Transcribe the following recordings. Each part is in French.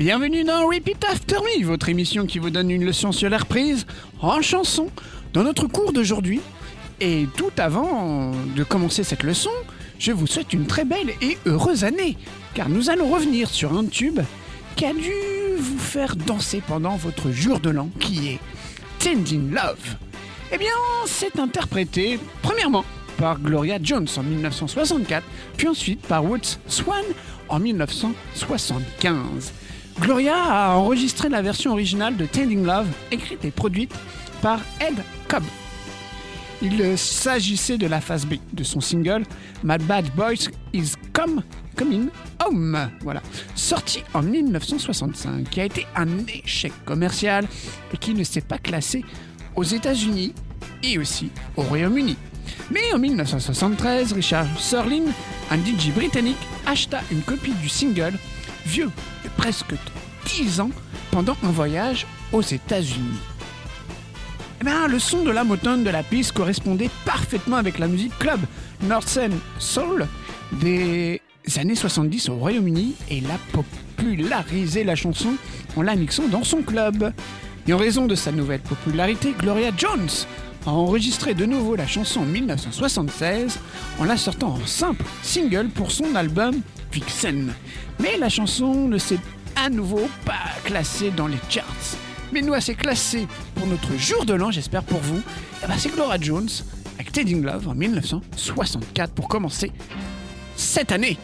Bienvenue dans Repeat After Me, votre émission qui vous donne une leçon sur l'air prise en chanson dans notre cours d'aujourd'hui. Et tout avant de commencer cette leçon, je vous souhaite une très belle et heureuse année, car nous allons revenir sur un tube qui a dû vous faire danser pendant votre jour de l'an, qui est Tending Love. Eh bien, c'est interprété premièrement par Gloria Jones en 1964, puis ensuite par Woods Swan en 1975. Gloria a enregistré la version originale de Tending Love, écrite et produite par Ed Cobb. Il s'agissait de la phase B de son single My Bad Boys Is Come Coming Home, voilà, sorti en 1965, qui a été un échec commercial et qui ne s'est pas classé aux États-Unis et aussi au Royaume-Uni. Mais en 1973, Richard Serling, un DJ britannique, acheta une copie du single vieux de presque 10 ans pendant un voyage aux États-Unis. Eh bien, le son de la motone de la piste correspondait parfaitement avec la musique club Northern Soul des années 70 au Royaume-Uni et il a popularisé la chanson en la mixant dans son club. Et en raison de sa nouvelle popularité, Gloria Jones a enregistré de nouveau la chanson en 1976 en la sortant en simple single pour son album Vixen. Mais la chanson ne s'est à nouveau pas classée dans les charts. Mais nous, assez classé pour notre jour de l'an, j'espère pour vous, eh ben, c'est Gloria Jones avec Teddy Love en 1964 pour commencer cette année.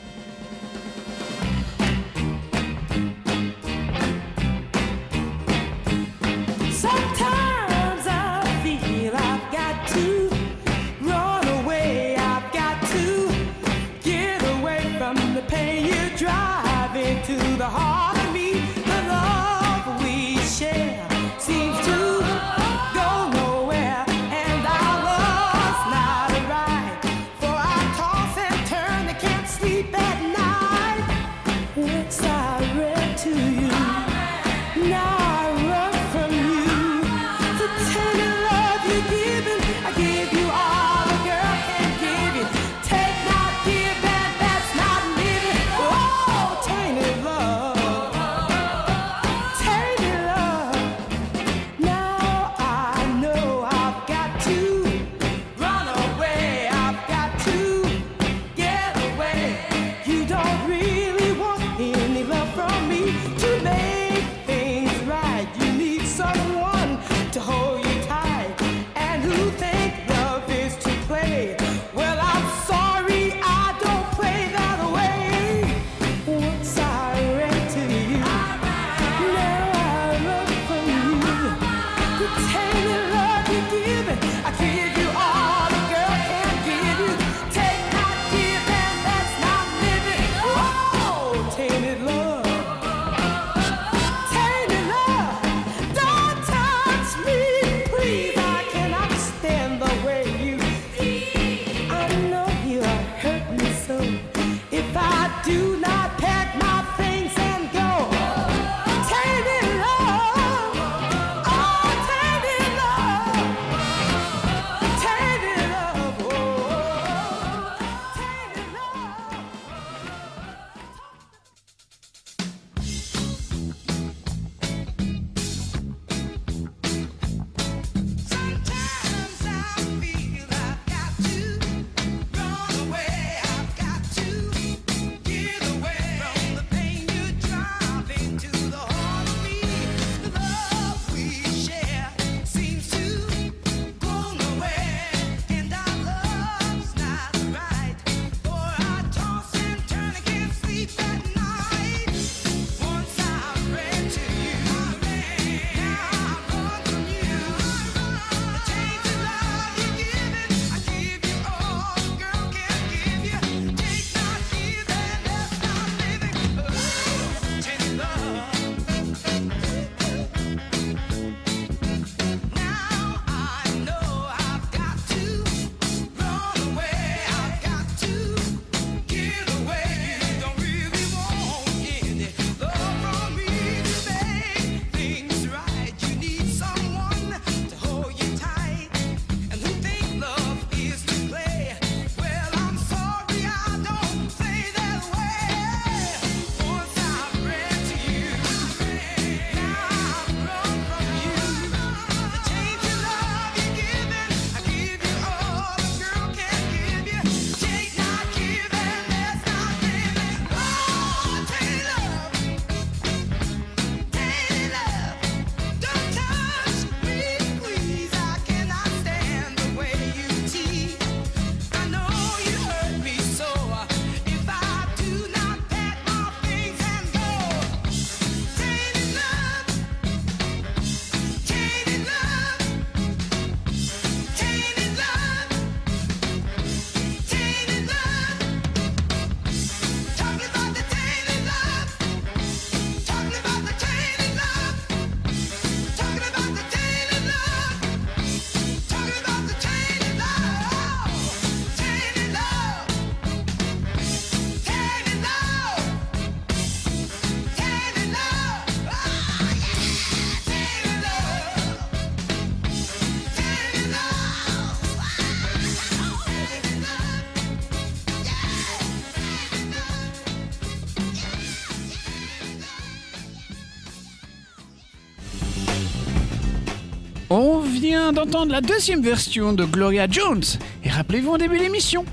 d'entendre la deuxième version de Gloria Jones. Et rappelez-vous en début d'émission,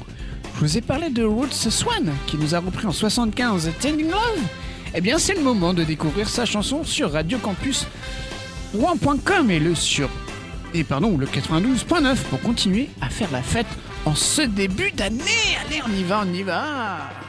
je vous ai parlé de Roots Swan qui nous a repris en 75 Tending Love. Eh bien, c'est le moment de découvrir sa chanson sur Radio Campus One.com et le sur et pardon le 92.9 pour continuer à faire la fête en ce début d'année. Allez, on y va, on y va.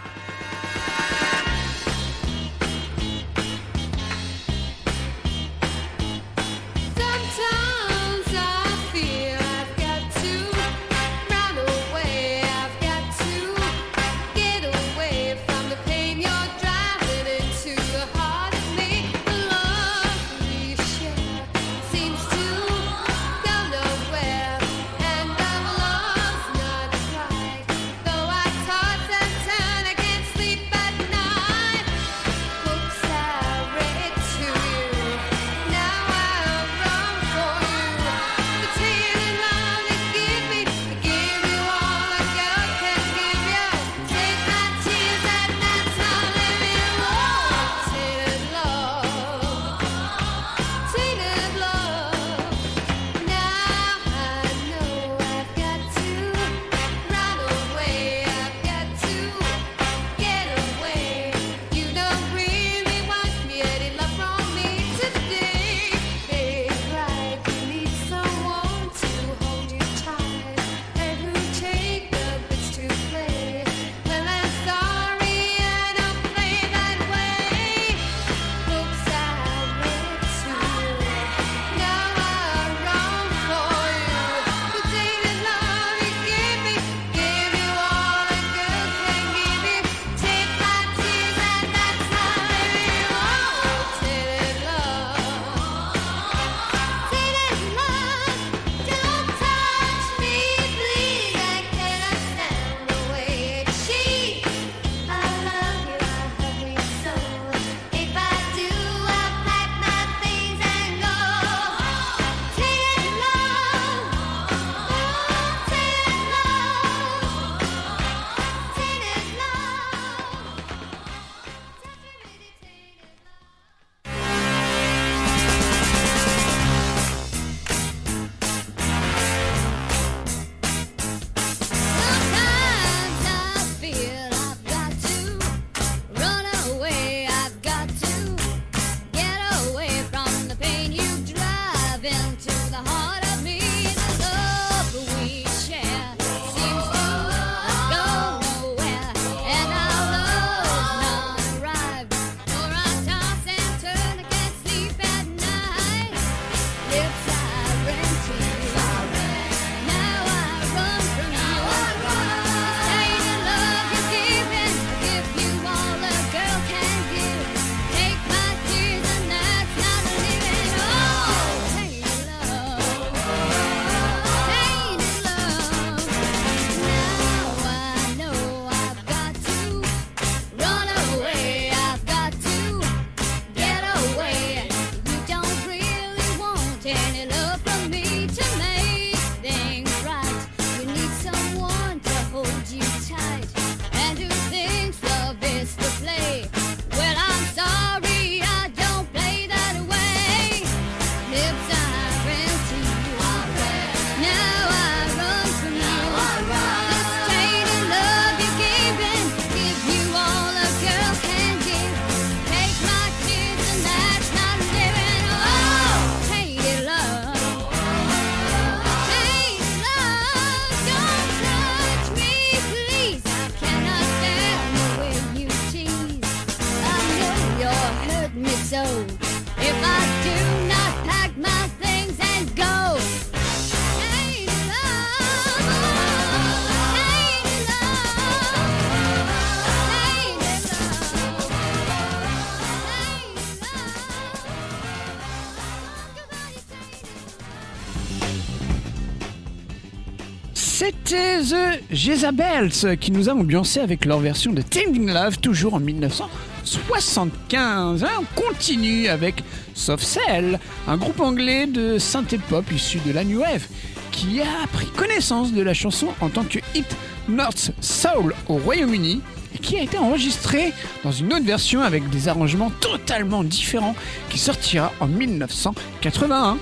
Jezabels qui nous a ambiancé avec leur version de Tending Love, toujours en 1975. Hein, on continue avec Soft Cell, un groupe anglais de synthé pop issu de la New Wave, qui a pris connaissance de la chanson en tant que hit North Soul au Royaume-Uni et qui a été enregistré dans une autre version avec des arrangements totalement différents qui sortira en 1981.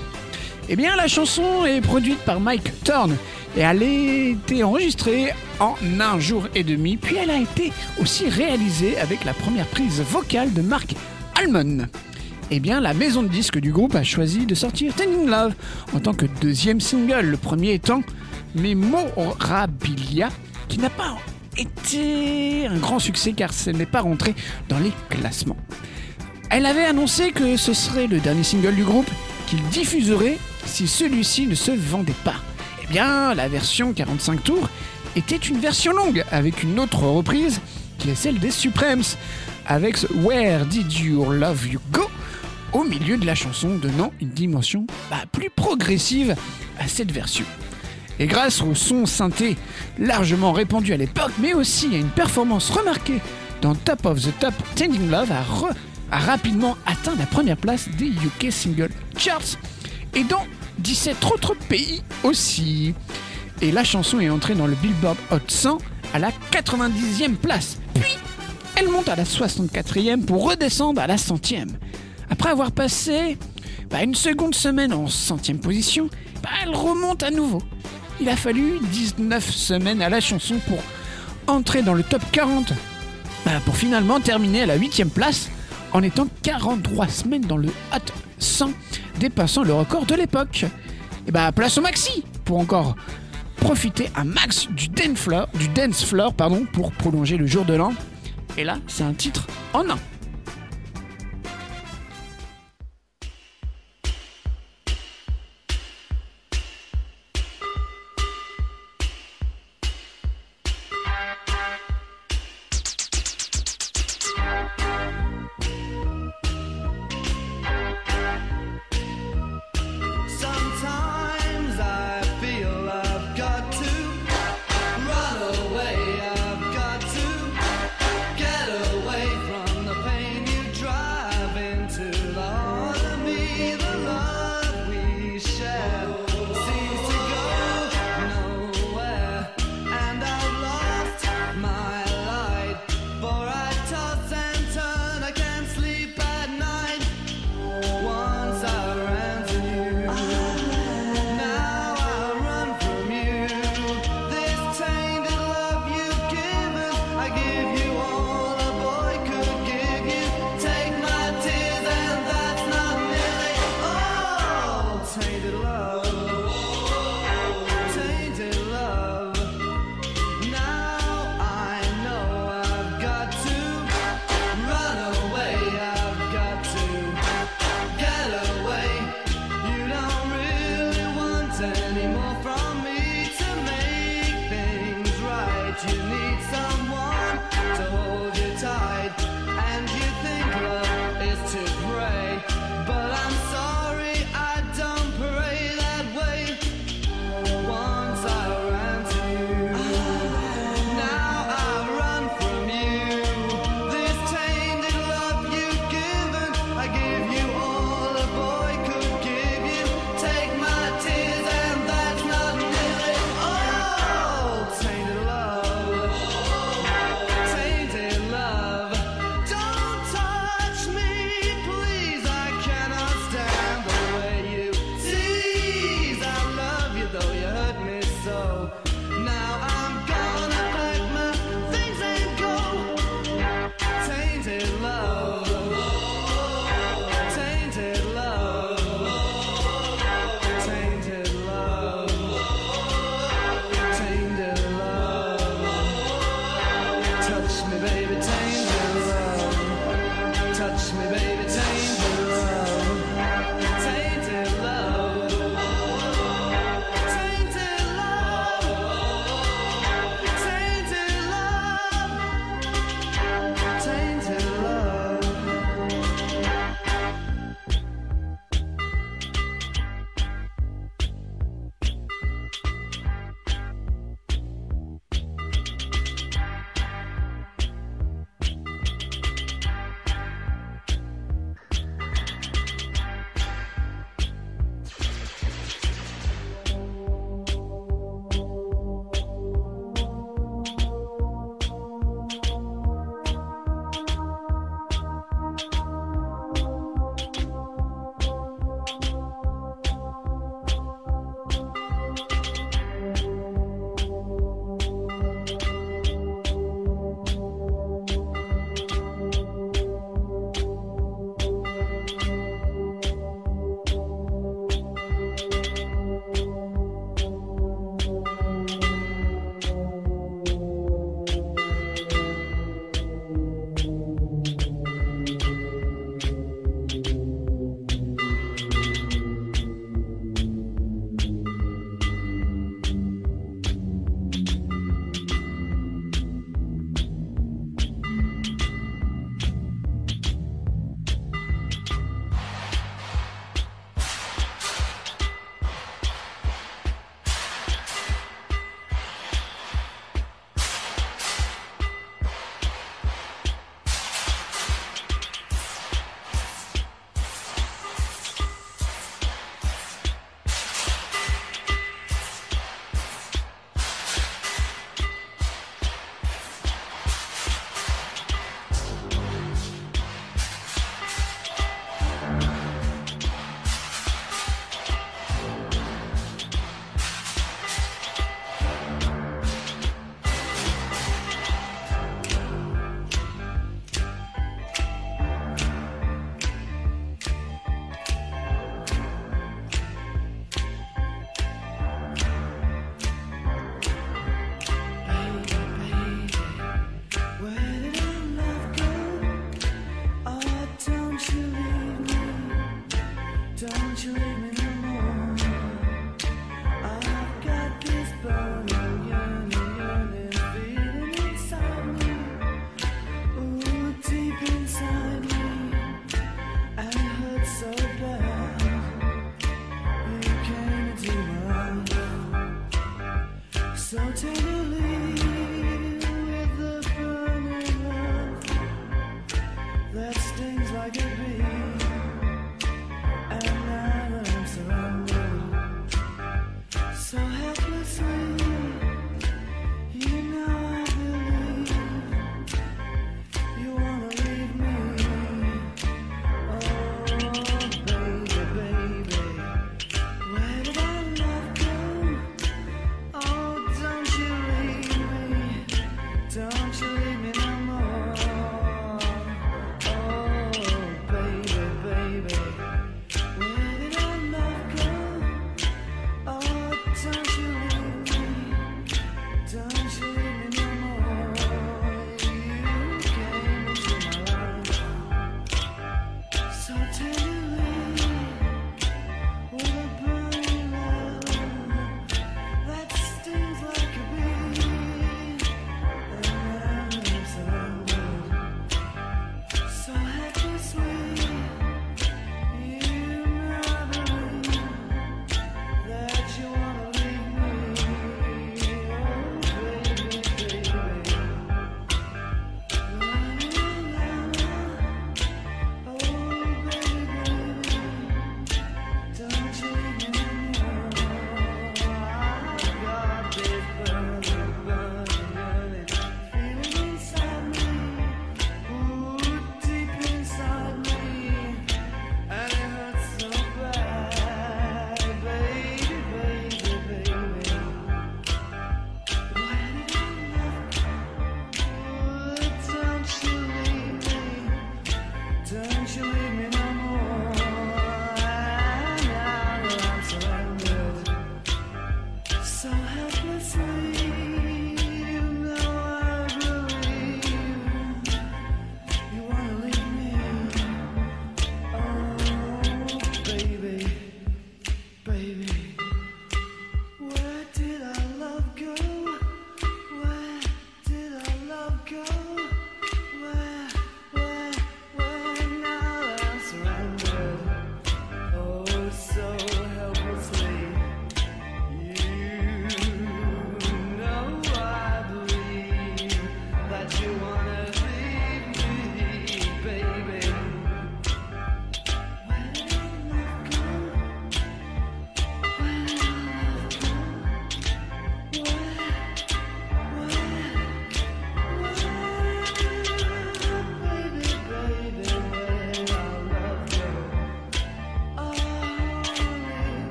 Eh bien, la chanson est produite par Mike Thorne et elle a été enregistrée en un jour et demi, puis elle a été aussi réalisée avec la première prise vocale de Mark Almond. Eh bien, la maison de disques du groupe a choisi de sortir Tending Love en tant que deuxième single, le premier étant Memorabilia, qui n'a pas été un grand succès car ce n'est pas rentré dans les classements. Elle avait annoncé que ce serait le dernier single du groupe qu'il diffuserait si celui-ci ne se vendait pas. Eh bien, la version 45 tours était une version longue avec une autre reprise qui est celle des Supremes avec Where Did Your Love You Go au milieu de la chanson donnant une dimension bah, plus progressive à cette version. Et grâce au son synthé largement répandu à l'époque, mais aussi à une performance remarquée dans Top of the Top, Tending Love a, a rapidement atteint la première place des UK Single Charts et dans 17 autres pays aussi. Et la chanson est entrée dans le Billboard Hot 100 à la 90e place. Puis, elle monte à la 64e pour redescendre à la 100e. Après avoir passé bah, une seconde semaine en centième position, bah, elle remonte à nouveau. Il a fallu 19 semaines à la chanson pour entrer dans le top 40, bah, pour finalement terminer à la 8 place en étant 43 semaines dans le Hot 100, dépassant le record de l'époque. Et bah place au maxi pour encore profiter à max du dance floor, pour prolonger le jour de l'an. Et là, c'est un titre en un.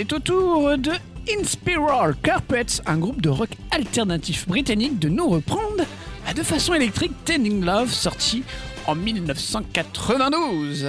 C'est au tour de Inspiral Carpets, un groupe de rock alternatif britannique, de nous reprendre à de façon électrique Tending Love, sorti en 1992.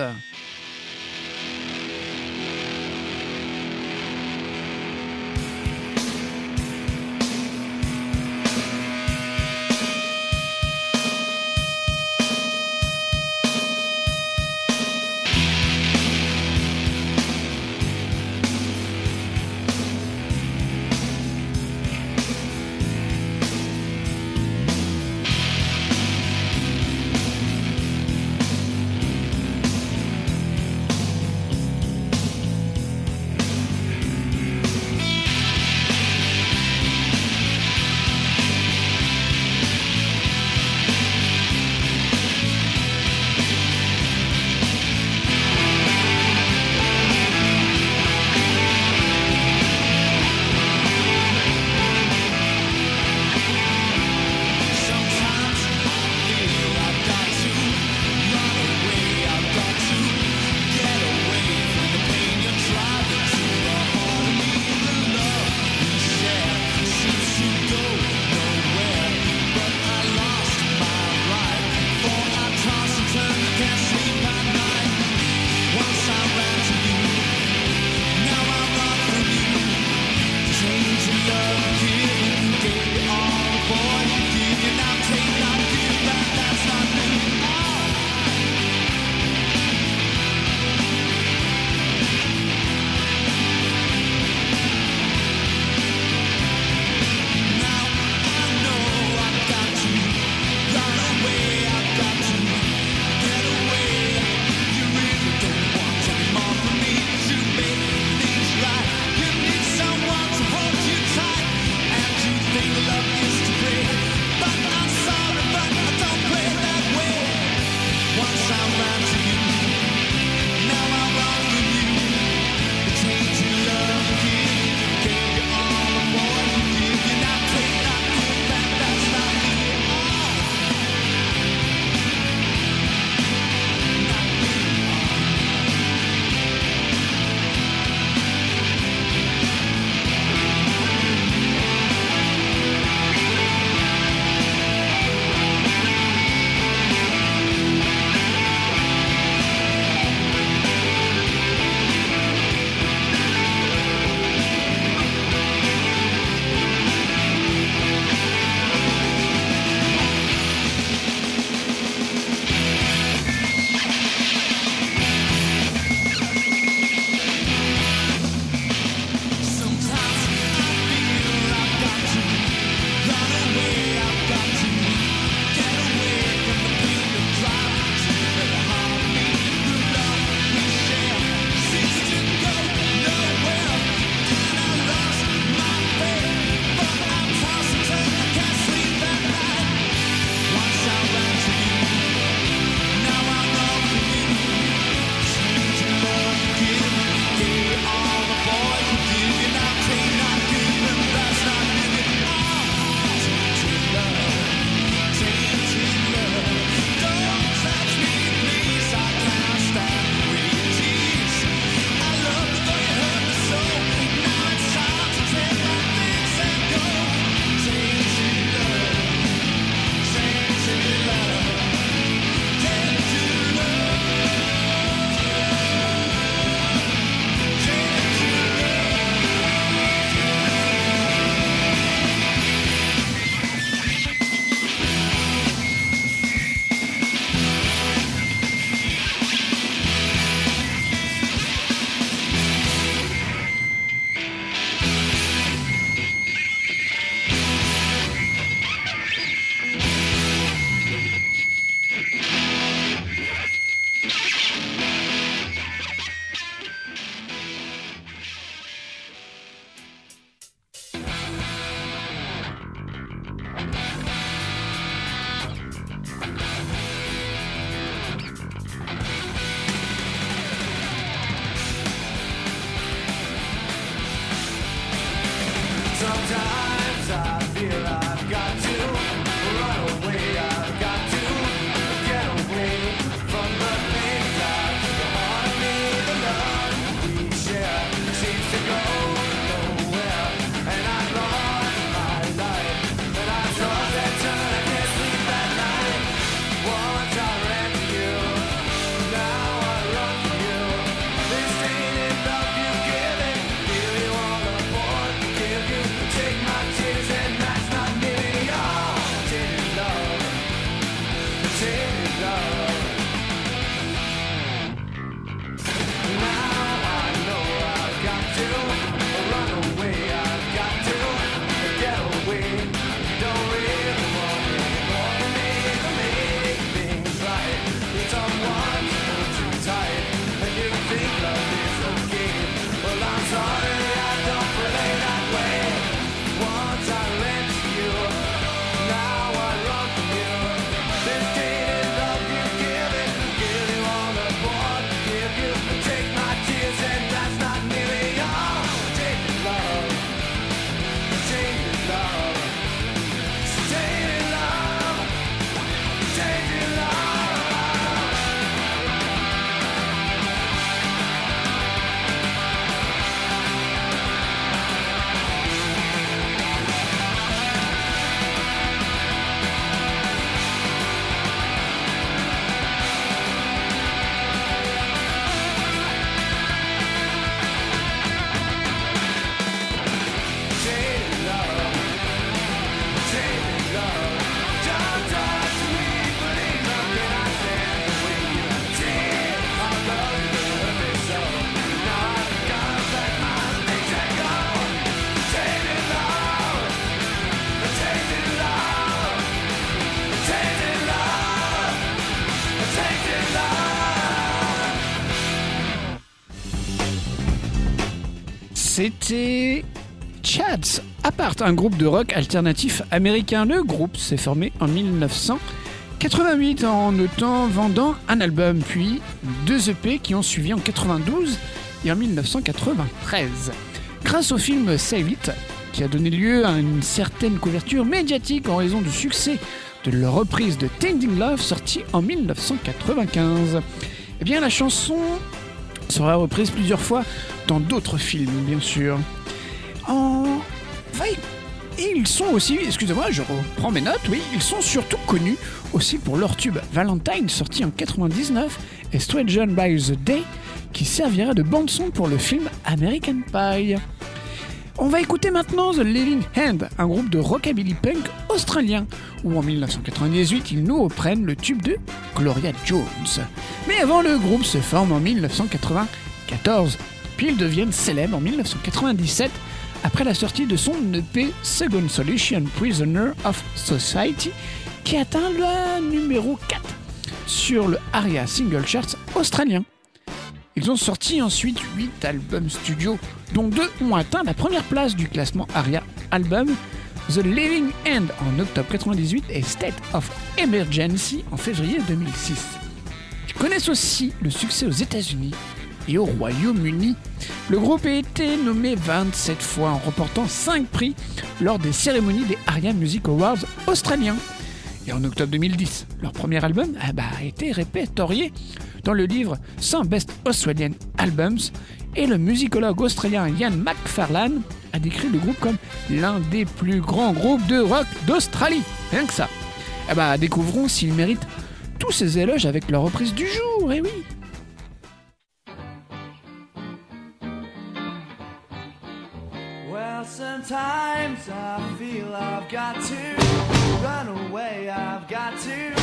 Un groupe de rock alternatif américain. Le groupe s'est formé en 1988 en vendant un album, puis deux EP qui ont suivi en 92 et en 1993. Grâce au film Save It, qui a donné lieu à une certaine couverture médiatique en raison du succès de leur reprise de Tending Love sortie en 1995. Eh bien, la chanson sera reprise plusieurs fois dans d'autres films, bien sûr. En... ils sont aussi, excusez-moi, je reprends mes notes, oui, ils sont surtout connus aussi pour leur tube Valentine sorti en 99 et Stranger by the Day qui servira de bande-son pour le film American Pie. On va écouter maintenant The Living Hand, un groupe de rockabilly punk australien, où en 1998 ils nous reprennent le tube de Gloria Jones. Mais avant, le groupe se forme en 1994, puis ils deviennent célèbres en 1997 après la sortie de son EP Second Solution Prisoner of Society, qui atteint le numéro 4 sur le ARIA Single Charts australien. Ils ont sorti ensuite 8 albums studio, dont deux ont atteint la première place du classement ARIA Album, The Living End en octobre 98 et State of Emergency en février 2006. Ils connaissent aussi le succès aux États-Unis au Royaume-Uni. Le groupe a été nommé 27 fois en remportant 5 prix lors des cérémonies des ARIA Music Awards australiens. Et en octobre 2010, leur premier album ah bah, a été répertorié dans le livre 100 Best Australian Albums et le musicologue australien Ian McFarlane a décrit le groupe comme l'un des plus grands groupes de rock d'Australie. Rien que ça. Eh bah, découvrons s'ils méritent tous ces éloges avec leur reprise du jour, eh oui sometimes I feel I've got to run away. I've got to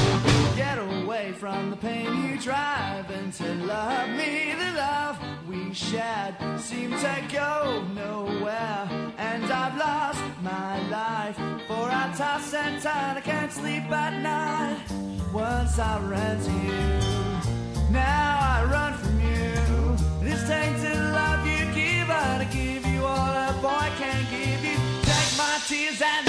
get away from the pain you drive and to love me. The love we shared seemed to go nowhere, and I've lost my life. For I toss and turn, I can't sleep at night. Once I ran to you, now I run from you. This tainted love you give, I give you all a boy can give tears, and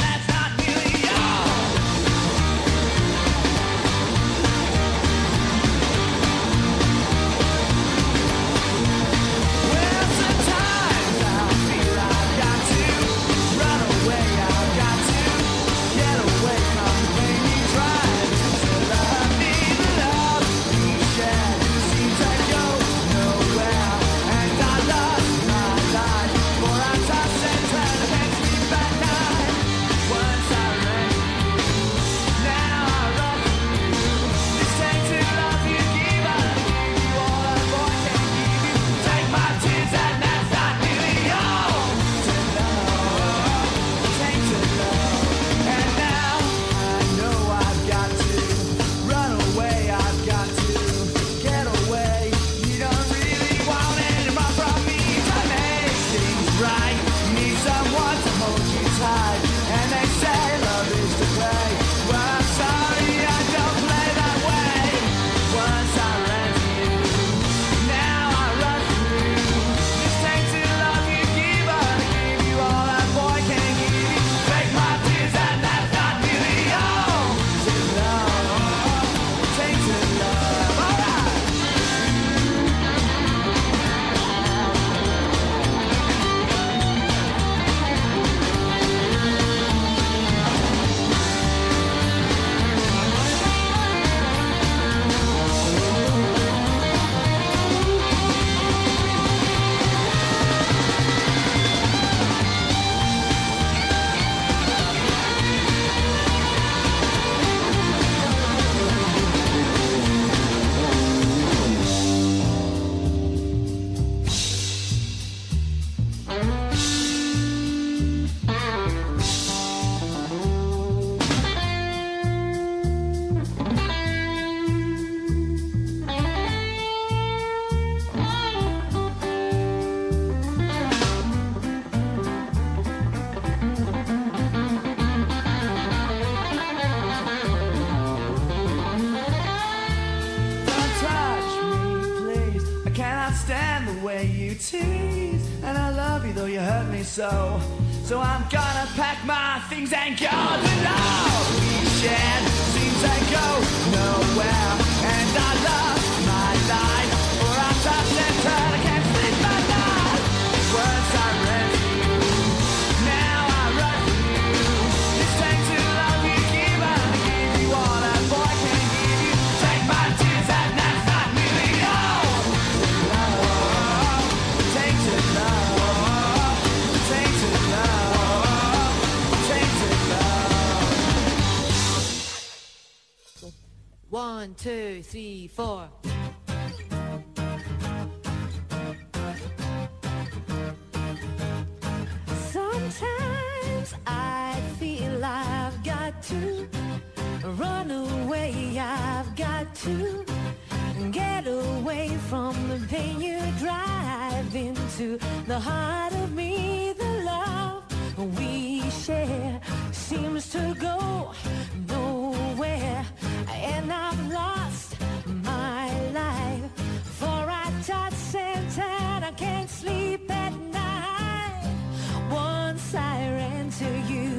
way you tease. And I love you though you hurt me so. So I'm gonna pack my things and go. The love we shared seems to go nowhere. One, two, three, four. Sometimes I feel I've got to run away. I've got to get away from the pain you drive into the heart of me. The love we share seems to go and I've lost my life. For I touch and turn, I can't sleep at night. Once I ran to you,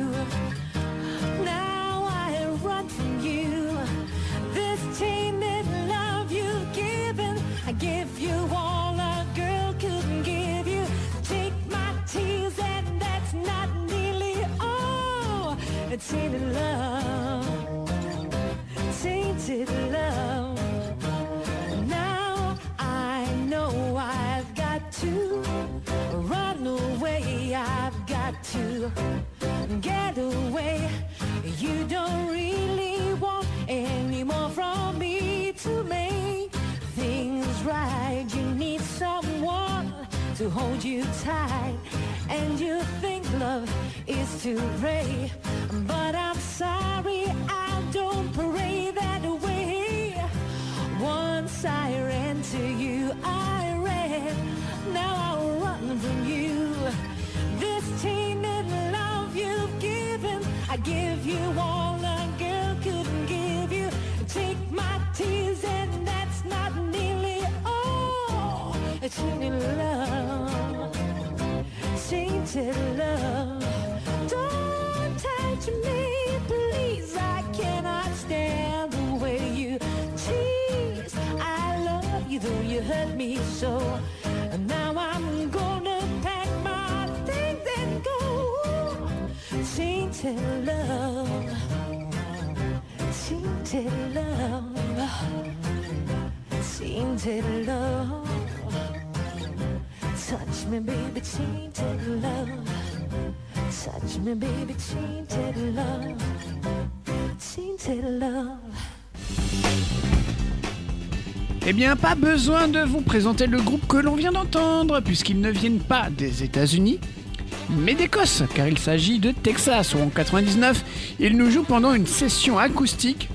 now I run from you. This tainted love you've given, I give you all a girl couldn't give you. Take my tears, and that's not nearly all. Tainted hold you tight, and you think love is to pray. Me so. And now I'm gonna pack my things and go. Tainted love, tainted love, tainted love. Touch me, baby, tainted love. Touch me, baby, tainted love. Tainted love. Eh bien, pas besoin de vous présenter le groupe que l'on vient d'entendre, puisqu'ils ne viennent pas des États-Unis, mais d'Écosse, car il s'agit de Texas, où en 99, ils nous jouent pendant une session acoustique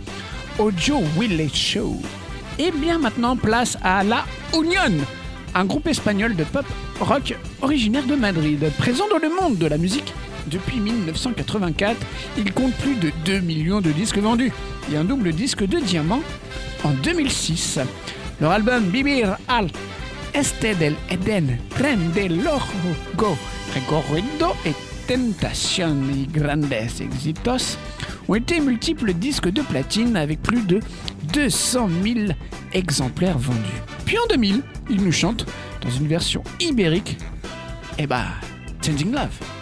au Joe Willis Show. Et bien maintenant, place à La Union, un groupe espagnol de pop rock originaire de Madrid, présent dans le monde de la musique depuis 1984. Il compte plus de 2 millions de disques vendus et un double disque de diamant en 2006. Leur album Vivir al Este del Eden, Tren de Logo, Recorrido et Tentación y Grandes Éxitos ont été multiples disques de platine avec plus de 200 000 exemplaires vendus. Puis en 2000, ils nous chantent dans une version ibérique, et bah, Changing Love.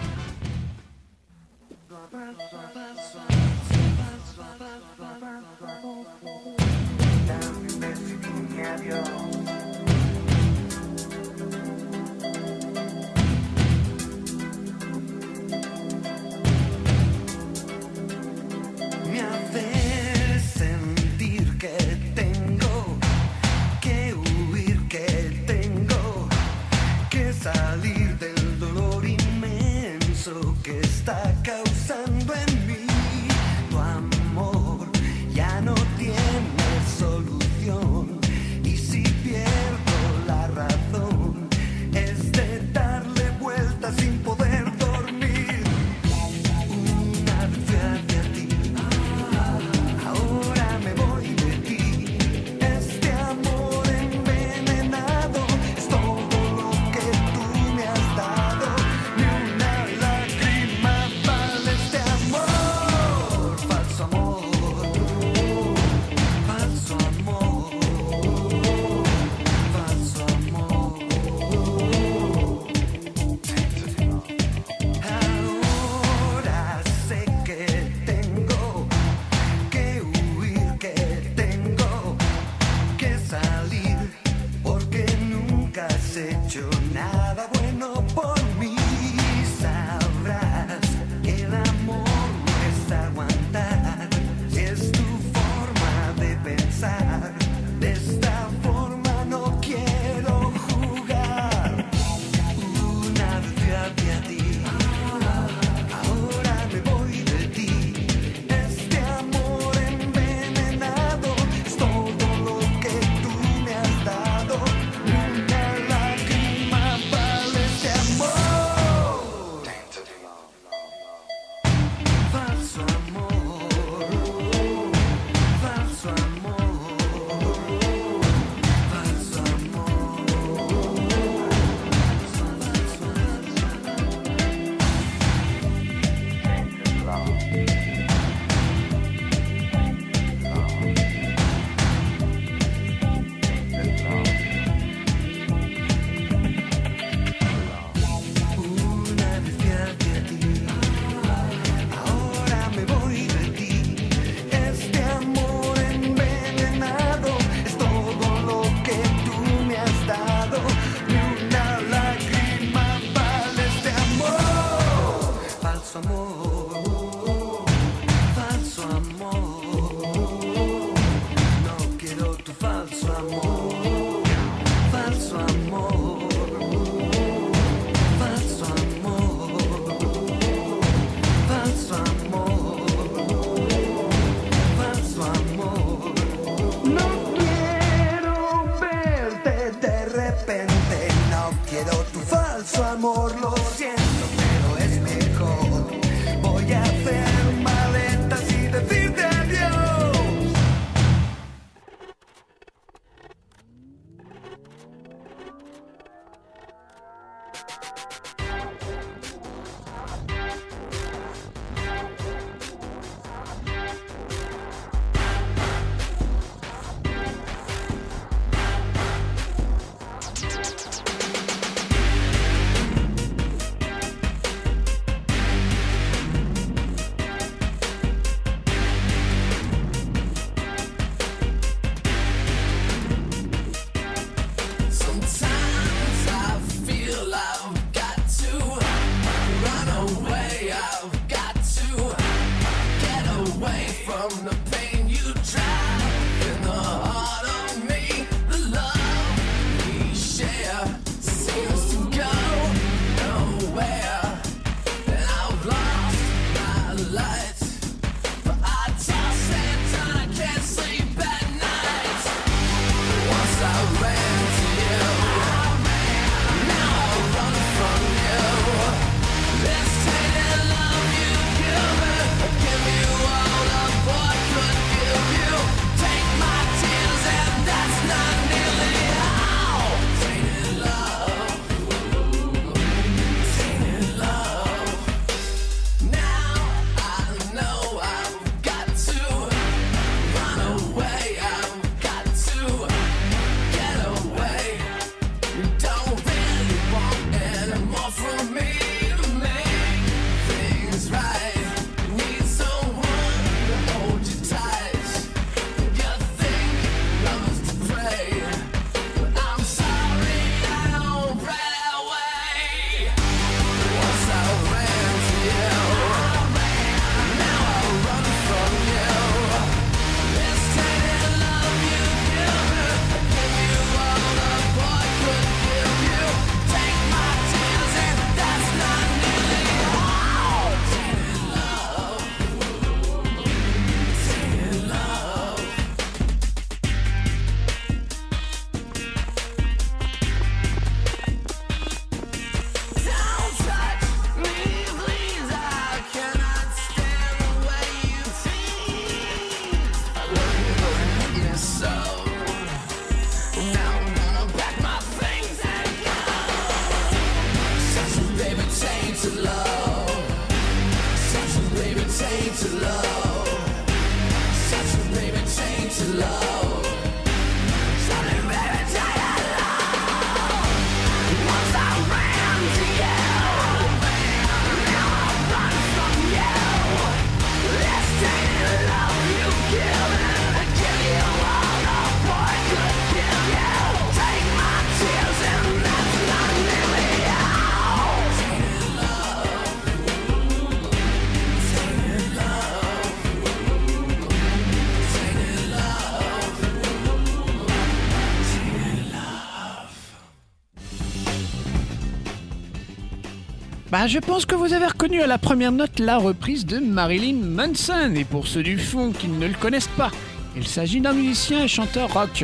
Ah, je pense que vous avez reconnu à la première note la reprise de Marilyn Manson. Et pour ceux du fond qui ne le connaissent pas, il s'agit d'un musicien et chanteur rock.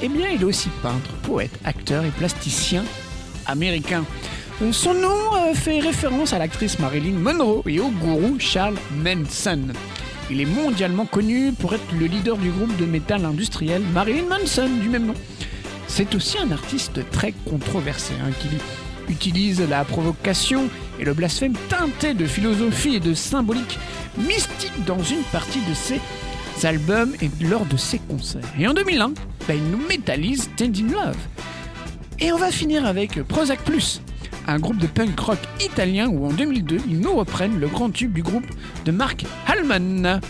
Eh bien, il est aussi peintre, poète, acteur et plasticien américain. Son nom euh, fait référence à l'actrice Marilyn Monroe et au gourou Charles Manson. Il est mondialement connu pour être le leader du groupe de métal industriel Marilyn Manson, du même nom. C'est aussi un artiste très controversé hein, qui vit utilise la provocation et le blasphème teinté de philosophie et de symbolique mystique dans une partie de ses albums et lors de ses concerts. Et en 2001, ben, il nous métallise Tending Love. Et on va finir avec Prozac Plus, un groupe de punk rock italien où en 2002, ils nous reprennent le grand tube du groupe de Mark Hallman.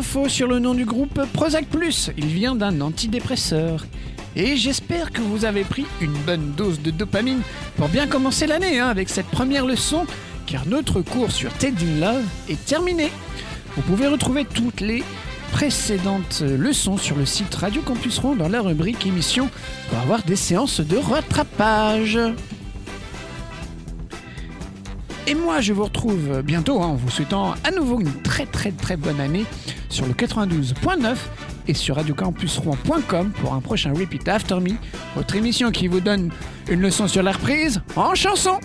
Petite info sur le nom du groupe Prozac Plus. Il vient d'un antidépresseur. Et j'espère que vous avez pris une bonne dose de dopamine pour bien commencer l'année hein, avec cette première leçon, car notre cours sur Ted Love est terminé. Vous pouvez retrouver toutes les précédentes leçons sur le site Radio Campus Rouen dans la rubrique émission pour avoir des séances de rattrapage. Et moi, je vous retrouve bientôt hein, en vous souhaitant à nouveau une très très très bonne année sur le 92.9 et sur radiocampusrouen.com pour un prochain Repeat After Me, votre émission qui vous donne une leçon sur la reprise en chanson.